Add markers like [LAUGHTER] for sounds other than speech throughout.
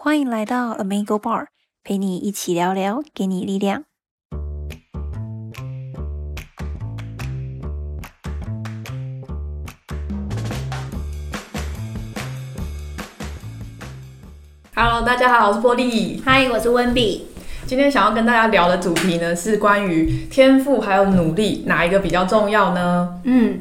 欢迎来到 Amigo Bar，陪你一起聊聊，给你力量。Hello，大家好，我是波利。嗨，我是温比。今天想要跟大家聊的主题呢，是关于天赋还有努力，哪一个比较重要呢？嗯，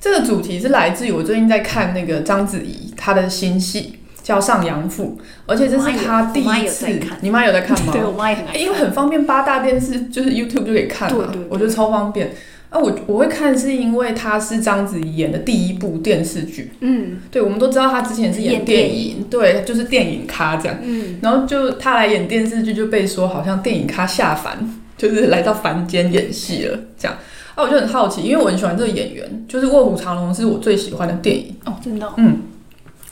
这个主题是来自于我最近在看那个章子怡她的新戏叫《上阳赋》，而且这是他第一次看。你妈有在看吗？对我妈也很爱看，因为很方便，八大电视就是 YouTube 就可以看嘛，对对对我觉得超方便。啊，我我会看是因为他是章子怡演的第一部电视剧，嗯对，我们都知道他之前是演演电电影，对，就是电影咖这样。嗯，然后就他来演电视剧，就被说好像电影咖下凡，就是来到凡间演戏了这样。啊，我就很好奇，因为我很喜欢这个演员，就是《卧虎藏龙》是我最喜欢的电影。哦，真的哦，嗯，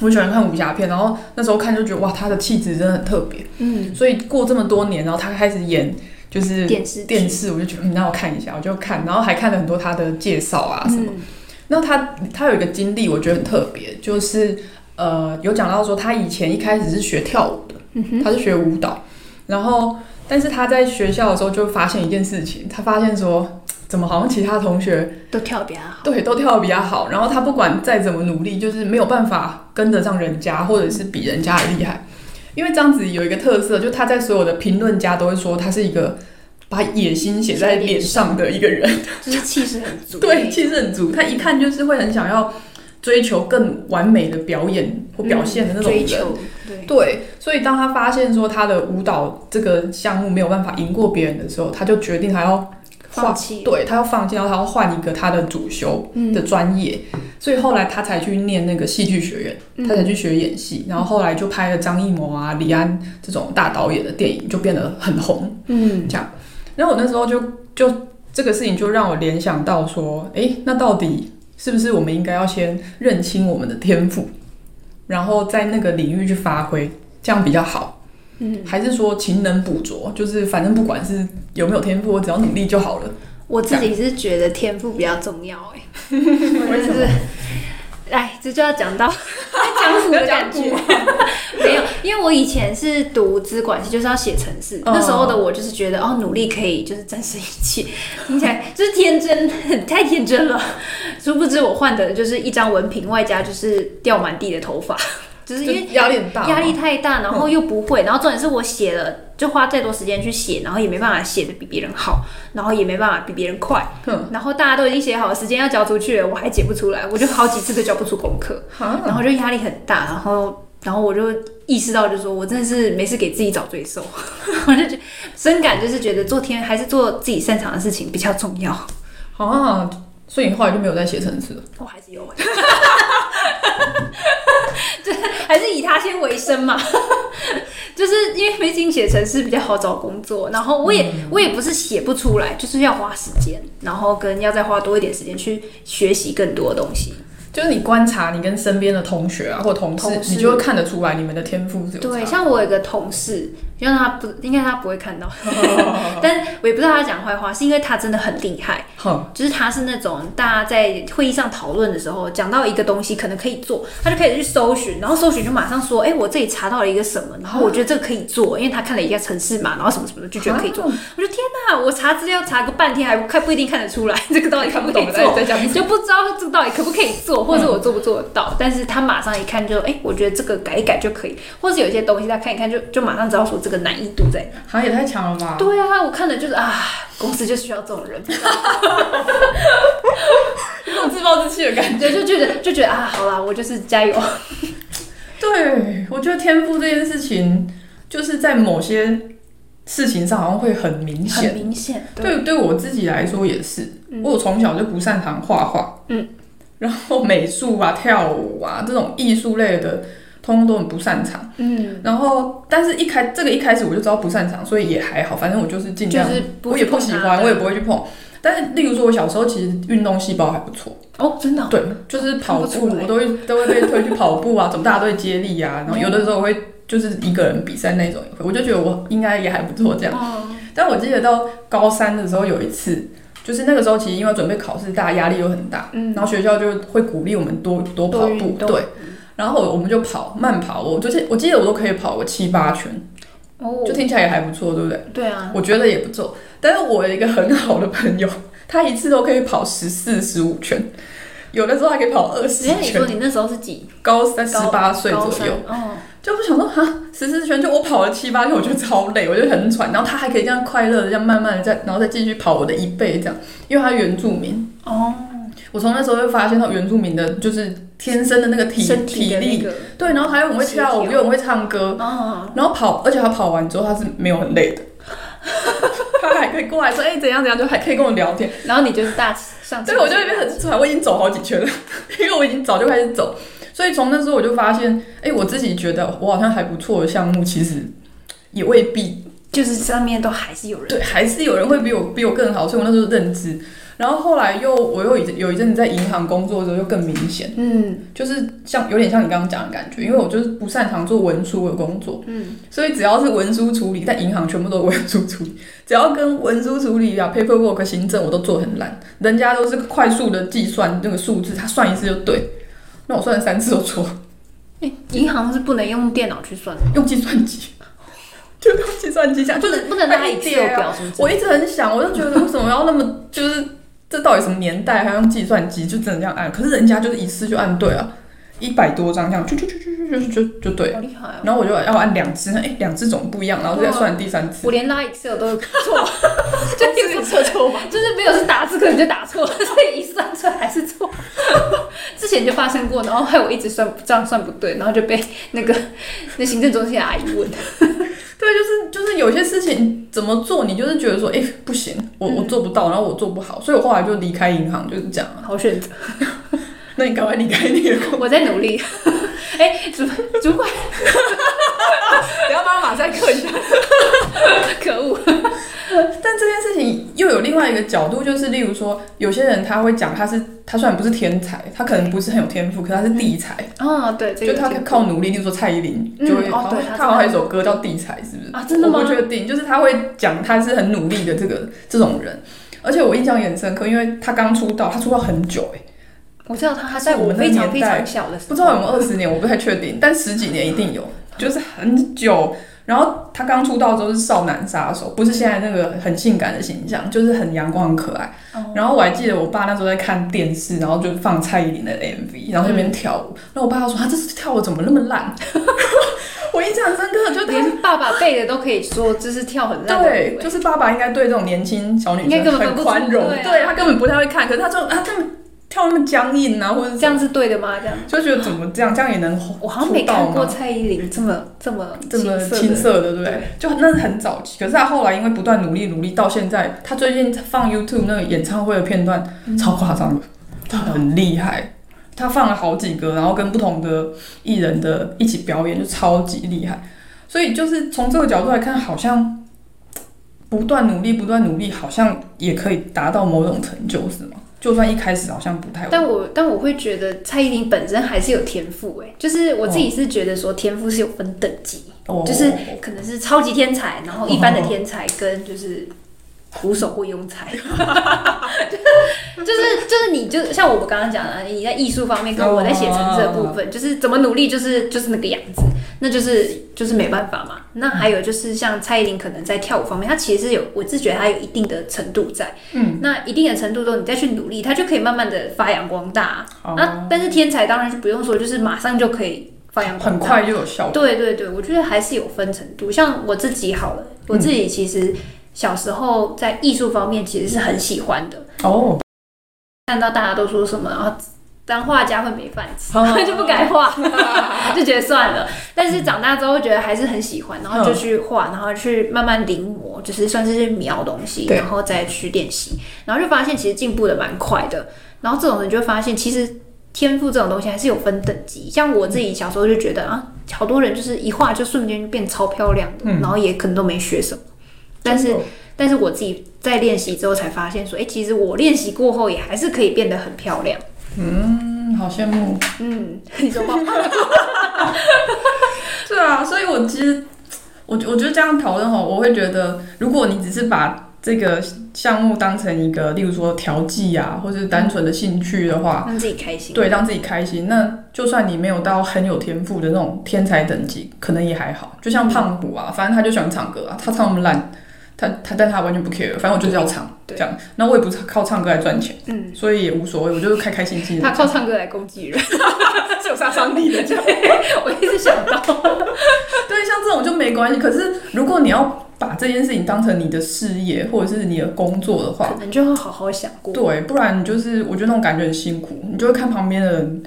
我喜欢看武侠片，然后那时候看就觉得哇，他的气质真的很特别。嗯，所以过这么多年，然后他开始演就是电视电视，我就觉得嗯，那我看一下，我就看，然后还看了很多他的介绍啊什么。嗯那他他有一个经历，我觉得很特别，就是呃有讲到说他以前一开始是学跳舞的，嗯，他是学舞蹈，然后但是他在学校的时候就发现一件事情，他发现说怎么好像其他同学都跳得比较好，对都跳的比较好，然后他不管再怎么努力，就是没有办法跟得上人家，或者是比人家还厉害。因为章子怡有一个特色，就他在所有的评论家都会说他是一个把野心写在脸上的一个人，就是气势很足。[LAUGHS] 对，气势很足，他一看就是会很想要追求更完美的表演或表现的那种人。追求，对，对，所以当他发现说他的舞蹈这个项目没有办法赢过别人的时候，他就决定还要换放弃。对他要放弃，然后他要换一个他的主修嗯。的专业，所以后来他才去念那个戏剧学院，嗯。他才去学演戏，然后后来就拍了张艺谋啊、李安这种大导演的电影，就变得很红。嗯，这样。然后我那时候就就这个事情就让我联想到说，诶，那到底是不是我们应该要先认清我们的天赋，然后在那个领域去发挥，这样比较好？嗯，还是说勤能补拙，就是反正不管是有没有天赋，我只要努力就好了。我自己是觉得天赋比较重要，哎，就是？哎，这就要讲到江湖的感觉。没有，因为我以前是读资管系，就是要写程式。嗯那时候的我就是觉得，哦，努力可以就是战胜一切，[LAUGHS] 听起来就是天真，太天真了。殊不知我换的就是一张文凭，外加就是掉满地的头发，就是因为压力很大，压力太大，然后又不会，然后重点是我写了，就花再多时间去写，然后也没办法写的比别人好，然后也没办法比别人快，哼然后大家都已经写好了，时间要交出去了，我还解不出来，我就好几次都交不出功课，哈。然后就压力很大，然后然后我就意识到，就是说我真的是没事给自己找罪受，[LAUGHS] 我就觉得深感就是觉得做天还是做自己擅长的事情比较重要，啊，所以你后来就没有再写程式了。我还是有，就 [LAUGHS] 还是以他先为生嘛。[LAUGHS] 就是因为毕竟写程式比较好找工作，然后我也、我也不是写不出来，就是要花时间，然后跟要再花多一点时间去学习更多的东西。就是你观察你跟身边的同学啊或同事，同事你就会看得出来你们的天赋是有对，像我有一个同事，因为他不应该他不会看到，[LAUGHS] [LAUGHS] 但我也不知道他讲坏话，是因为他真的很厉害。哼，就是他是那种大家在会议上讨论的时候，讲到一个东西可能可以做，他就开始去搜寻，然后搜寻就马上说，哎、我这里查到了一个什么，然后我觉得这个可以做，因为他看了一下城市嘛，然后什么什么的就觉得可以做。啊我说天哪，我查资料查个半天还不看不一定看得出来这个到底可不可以看不懂就不知道这个到底可不可以做，或者我做不做得到。但是他马上一看就，哎、我觉得这个改一改就可以，或是有些东西他看一看就就马上知道说这个难易度在哪。好像也太强了吧？对啊，我看的就是啊，公司就需要这种人。[LAUGHS] 有种自暴自弃的感觉。对，就觉得就觉得啊，好啦，我就是加油。[LAUGHS] 对，我觉得天赋这件事情，就是在某些事情上好像会很明很显。明显，对，对我自己来说也是，我从小就不擅长画画，嗯，然后美术啊、跳舞啊这种艺术类的，通通都很不擅长。嗯，然后，但是一开这个一开始我就知道不擅长，所以也还好，反正我就是尽量，就是我也不喜欢，我也不会去碰。但是，例如说，我小时候其实运动细胞还不错，哦，真的哦、对，就是跑步，我都会都会被推去跑步啊，走大队接力啊，然后有的时候我会就是一个人比赛那种也会，我就觉得我应该也还不错这样。哦，但我记得到高三的时候有一次，就是那个时候其实因为准备考试，大家压力又很大，嗯然后学校就会鼓励我们多多跑步，对。然后我们就跑慢跑，我就是我记得我都可以跑个七八圈，哦就听起来也还不错，对不对？对啊，我觉得也不错。但是我有一个很好的朋友，[LAUGHS] 他一次都可以跑十四、十五圈，有的时候还可以跑二十人家你说。你那时候是几？高三十八岁左右，哦，就不想说哈，十四圈就我跑了七八圈，我觉得超累，我就很喘。然后他还可以这样快乐的这样慢慢的再，然后再继续跑我的一倍这样，因为他原住民。哦，我从那时候就发现到原住民的就是天生的那个体身体体力，对，然后还有很会跳舞，又很会唱歌，哦，然后跑，而且他跑完之后他是没有很累的，[LAUGHS] 他还可以过来说，哎、怎样怎样，就还可以跟我聊天。然后你就是大上对，我就那边很喘，我已经走好几圈了，因为我已经早就开始走，所以从那时候我就发现，哎、我自己觉得我好像还不错的项目，其实也未必。就是上面都还是有人，对，还是有人会比我比我更好，所以我那时候认知。然后后来又我又一有一阵子在银行工作的时候，又更明显，嗯。就是像有点像你刚刚讲的感觉，因为我就是不擅长做文书的工作，嗯，所以只要是文书处理，在银行全部都是文书处理，只要跟文书处理啊、paperwork 行政我都做很烂，人家都是快速的计算那个数字，他算一次就对，那我算了三次都错，诶银行是不能用电脑去算的，用计算机，[LAUGHS] 就用计算机下，不就是能不能拿 Excel 表什么。我一直很想，我就觉得为什么要那么就是这到底什么年代还要用计算机就真的这样按？可是人家就是一次就按对啊，一百多张这样就就就就就就就对。好厉害哦！然后我就要按两只，哎，两只总不一样，然后再算第三次我。连拉 Excel 都错，[LAUGHS] 就自己测错嘛。就是没有是打字可能就打错，所以一算出来还是错。之前就发生过，然后害我一直算这样算不对，然后就被那个那行政中心的阿姨问。对，就是就是有些事情怎么做，你就是觉得说，哎，不行，我我做不到，然后我做不好，所以我后来就离开银行，就是这样啊。好选择，[LAUGHS] 那你赶快离开你的工作，[LAUGHS] 我在努力。[LAUGHS] 哎、主主管，不要把我马赛克一下。可恶！但这件事情又有另外一个角度，就是例如说，有些人他会讲他是他虽然不是天才，他可能不是很有天赋，可他是地才，啊，对，这就他靠努力。例如说蔡依林，嗯就会好哦对他好像还有一首歌叫《地才》，是不是？啊真的吗我不确定，就是他会讲他是很努力的这个这种人，而且我印象也很深刻，因为他刚出道，他出道很久哎、我知道他，他在我我们那非常非年代常小的时候，不知道有没有二十年，我不太确定，但十几年一定有，就是很久。然后他刚出道的时候是少男杀手，不是现在那个很性感的形象，就是很阳光、很可爱。哦然后我还记得我爸那时候在看电视，然后就放蔡依林的 MV，然后在那边跳舞。然后我爸说：“他这次跳舞怎么那么烂？” [LAUGHS] 我印象很深刻，就他连爸爸背的都可以说这是跳很烂的对，欸就是爸爸应该对这种年轻小女生很宽容，对他根本不太会看，可是他就他根本跳那么僵硬啊，或者是这样是对的吗？这样就觉得怎么这样，这样也能红我好像没看过蔡依林这么这么这么青青涩的。对不对？就那是很早期，可是他后来因为不断努力努力，到现在，他最近放 YouTube 那个演唱会的片段，嗯超夸张的，他很厉害。他放了好几个，然后跟不同的艺人的一起表演，就超级厉害。所以就是从这个角度来看，好像不断努力，不断努力，好像也可以达到某种成就，是吗？就算一开始好像不太，但我但我会觉得蔡依林本身还是有天赋哎，就是我自己是觉得说天赋是有分等级，哦。就是可能是超级天才，然后一般的天才跟就是苦手或庸才，[LAUGHS] 就是就是你就像我们刚刚讲的，你在艺术方面跟我在写程式的部分，就是怎么努力就是就是那个样子，那就是就是没办法嘛。那还有就是像蔡依林可能在跳舞方面，她其实有我自觉她有一定的程度在，嗯，那一定的程度之后你再去努力，她就可以慢慢的发扬光大。哦那但是天才当然就不用说，就是马上就可以发扬光大，很快就有效果。对对对，我觉得还是有分程度。像我自己好了，我自己其实小时候在艺术方面其实是很喜欢的。哦，看到大家都说什么啊，当画家会没饭吃，哦 [LAUGHS] 就不敢画，[LAUGHS] 就觉得算了。但是长大之后觉得还是很喜欢，然后就去画，然后去慢慢临摹，就是算是描东西，然后再去练习，然后就发现其实进步的蛮快的。然后这种人就会发现，其实天赋这种东西还是有分等级。像我自己小时候就觉得啊，好多人就是一画就瞬间变超漂亮的，嗯然后也可能都没学什么。但是，但是我自己在练习之后才发现，说，哎、其实我练习过后也还是可以变得很漂亮。嗯，好羡慕。嗯，你说吧。[LAUGHS] 对啊，所以我其实我我觉得这样讨论哈，我会觉得，如果你只是把这个项目当成一个，例如说调剂啊，或是单纯的兴趣的话，让自己开心。对，让自己开心。那就算你没有到很有天赋的那种天才等级，可能也还好。就像胖虎啊，反正他就喜欢唱歌啊，他唱那么烂，他他但他完全不 care，反正我就是要唱，这样。那我也不是靠唱歌来赚钱，嗯，所以也无所谓，我就是开开心心的。他靠唱歌来攻击人，[LAUGHS] 是有杀伤力的，这样。我一直想到，[LAUGHS] 对，像这种就没关系。可是如果你要把这件事情当成你的事业或者是你的工作的话可，能就会好好想过。对，不然你就是我觉得那种感觉很辛苦，你就会看旁边的人，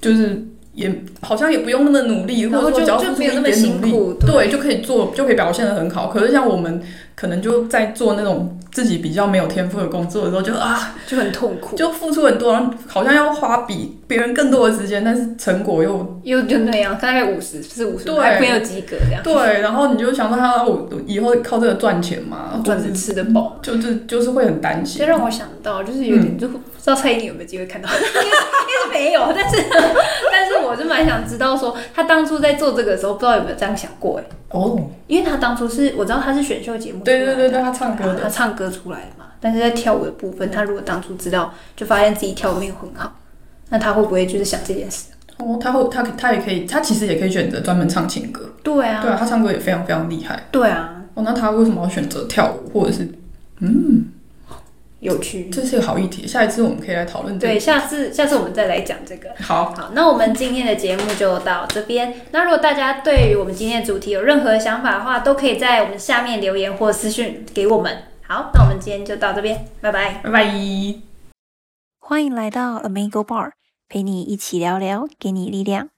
就是也好像也不用那么努力，或者说只要付出就没有那么一点努辛苦力，对。对，就可以做，就可以表现的很好。可是像我们可能就在做那种自己比较没有天赋的工作的时候，就啊，就很痛苦，就付出很多，然后好像要花比别人更多的时间，但是成果又又就那样，大概五十四五十，对。还没有及格这样，对，然后你就想说，他我以后靠这个赚钱嘛，赚着吃得饱。就是就是会很担心。这。让我想到，就是有嗯。点，就不知道蔡依林有没有机会看到，[LAUGHS] [LAUGHS] 没有，[LAUGHS] 但是 [LAUGHS] 但是我是蛮想知道说，他当初在做这个的时候，不知道有没有这样想过哎，哦，因为他当初是我知道他是选秀节目出来的，对对对对，他唱歌他的，唱歌出来的嘛，但是在跳舞的部分，他如果当初知道，就发现自己跳的没有很好，那他会不会就是想这件事？哦，他会他他也可以，他其实也可以选择专门唱情歌。对啊，对啊，他唱歌也非常非常厉害。对啊，哦，那他为什么要选择跳舞，或者是有趣。这是个好议题？下一次我们可以来讨论这对，下次下次我们再来讲这个。好，好，那我们今天的节目就到这边。那如果大家对于我们今天的主题有任何想法的话，都可以在我们下面留言或私讯给我们。好，那我们今天就到这边，拜拜。拜拜。欢迎来到 Amigo Bar，陪你一起聊聊，给你力量。